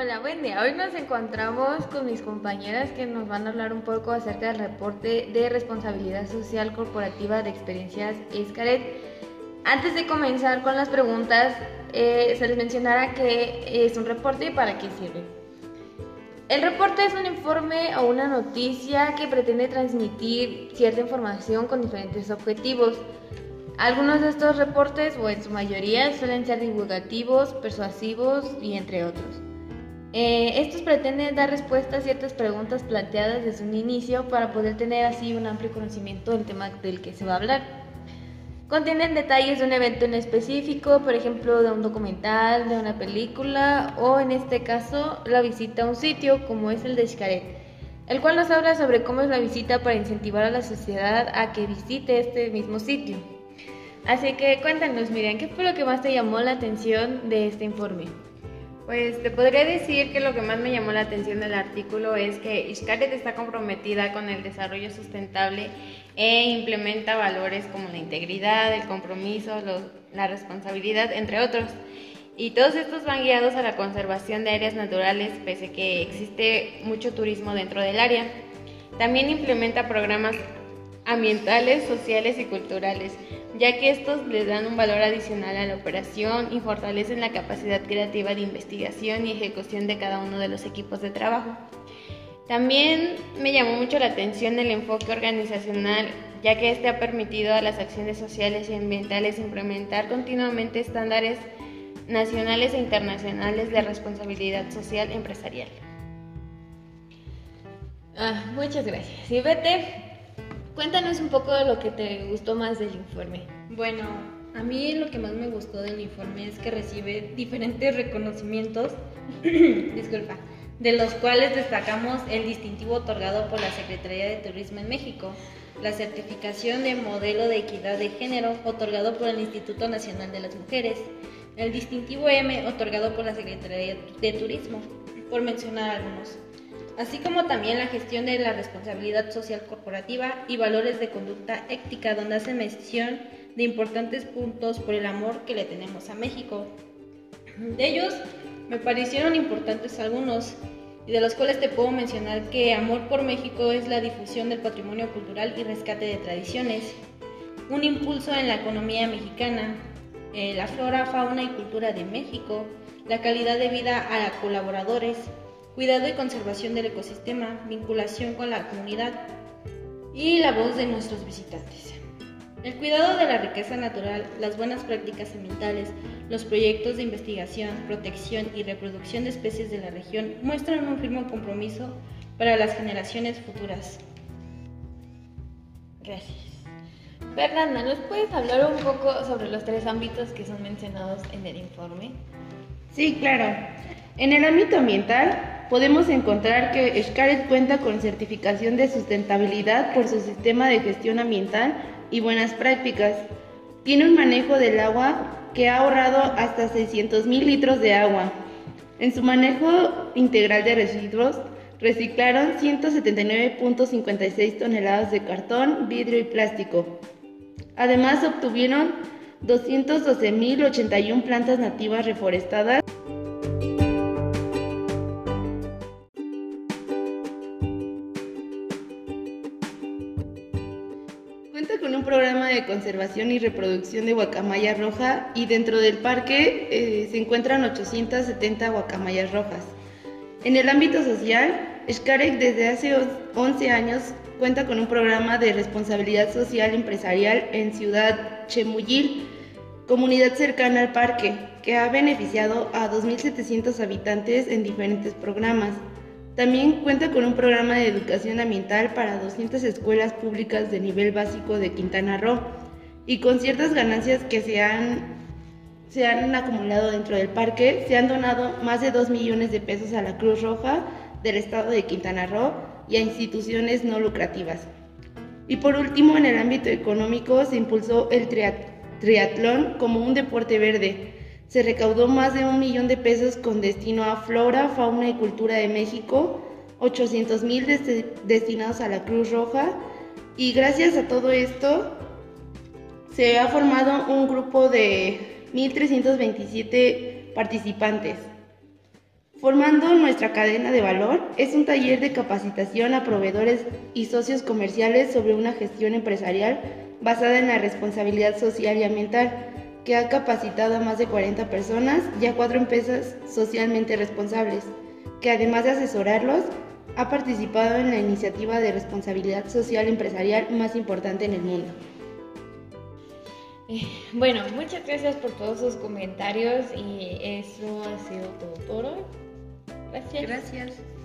Hola, buen día. Hoy nos encontramos con mis compañeras que nos van a hablar un poco acerca del reporte de responsabilidad social corporativa de experiencias Escaret. Antes de comenzar con las preguntas, eh, se les mencionará que es un reporte y para qué sirve. El reporte es un informe o una noticia que pretende transmitir cierta información con diferentes objetivos. Algunos de estos reportes, o en su mayoría, suelen ser divulgativos, persuasivos y entre otros. Eh, estos pretenden dar respuesta a ciertas preguntas planteadas desde un inicio para poder tener así un amplio conocimiento del tema del que se va a hablar. Contienen detalles de un evento en específico, por ejemplo, de un documental, de una película o en este caso la visita a un sitio como es el de Xcaret, el cual nos habla sobre cómo es la visita para incentivar a la sociedad a que visite este mismo sitio. Así que cuéntanos, Miriam, ¿qué fue lo que más te llamó la atención de este informe? Pues te podría decir que lo que más me llamó la atención del artículo es que Xcaret está comprometida con el desarrollo sustentable e implementa valores como la integridad, el compromiso, la responsabilidad, entre otros. Y todos estos van guiados a la conservación de áreas naturales, pese a que existe mucho turismo dentro del área. También implementa programas ambientales, sociales y culturales, ya que estos les dan un valor adicional a la operación y fortalecen la capacidad creativa de investigación y ejecución de cada uno de los equipos de trabajo. También me llamó mucho la atención el enfoque organizacional, ya que este ha permitido a las acciones sociales y ambientales implementar continuamente estándares nacionales e internacionales de responsabilidad social empresarial. Ah, muchas gracias. Y vete, Cuéntanos un poco de lo que te gustó más del informe. Bueno, a mí lo que más me gustó del informe es que recibe diferentes reconocimientos, disculpa, de los cuales destacamos el distintivo otorgado por la Secretaría de Turismo en México, la certificación de modelo de equidad de género otorgado por el Instituto Nacional de las Mujeres, el distintivo M otorgado por la Secretaría de Turismo, por mencionar algunos así como también la gestión de la responsabilidad social corporativa y valores de conducta ética, donde hace mención de importantes puntos por el amor que le tenemos a México. De ellos me parecieron importantes algunos, y de los cuales te puedo mencionar que Amor por México es la difusión del patrimonio cultural y rescate de tradiciones, un impulso en la economía mexicana, eh, la flora, fauna y cultura de México, la calidad de vida a colaboradores, cuidado y conservación del ecosistema, vinculación con la comunidad y la voz de nuestros visitantes. El cuidado de la riqueza natural, las buenas prácticas ambientales, los proyectos de investigación, protección y reproducción de especies de la región muestran un firme compromiso para las generaciones futuras. Gracias. Fernanda, ¿nos puedes hablar un poco sobre los tres ámbitos que son mencionados en el informe? Sí, claro. En el ámbito ambiental, podemos encontrar que Xcaret cuenta con certificación de sustentabilidad por su sistema de gestión ambiental y buenas prácticas. Tiene un manejo del agua que ha ahorrado hasta 600 mil litros de agua. En su manejo integral de residuos, reciclaron 179.56 toneladas de cartón, vidrio y plástico. Además, obtuvieron 212.081 plantas nativas reforestadas. Programa de conservación y reproducción de guacamaya roja y dentro del parque eh, se encuentran 870 guacamayas rojas. En el ámbito social, Xcarec desde hace 11 años cuenta con un programa de responsabilidad social empresarial en Ciudad Chemuyil, comunidad cercana al parque, que ha beneficiado a 2.700 habitantes en diferentes programas. También cuenta con un programa de educación ambiental para 200 escuelas públicas de nivel básico de Quintana Roo y con ciertas ganancias que se han, se han acumulado dentro del parque, se han donado más de 2 millones de pesos a la Cruz Roja del estado de Quintana Roo y a instituciones no lucrativas. Y por último, en el ámbito económico se impulsó el triatlón como un deporte verde se recaudó más de un millón de pesos con destino a flora, fauna y cultura de México, 800 mil destinados a la Cruz Roja y gracias a todo esto se ha formado un grupo de 1.327 participantes. Formando nuestra cadena de valor es un taller de capacitación a proveedores y socios comerciales sobre una gestión empresarial basada en la responsabilidad social y ambiental, que ha capacitado a más de 40 personas y a cuatro empresas socialmente responsables, que además de asesorarlos, ha participado en la iniciativa de responsabilidad social empresarial más importante en el mundo. Eh, bueno, muchas gracias por todos sus comentarios y eso ha sido todo por hoy. Gracias. Gracias.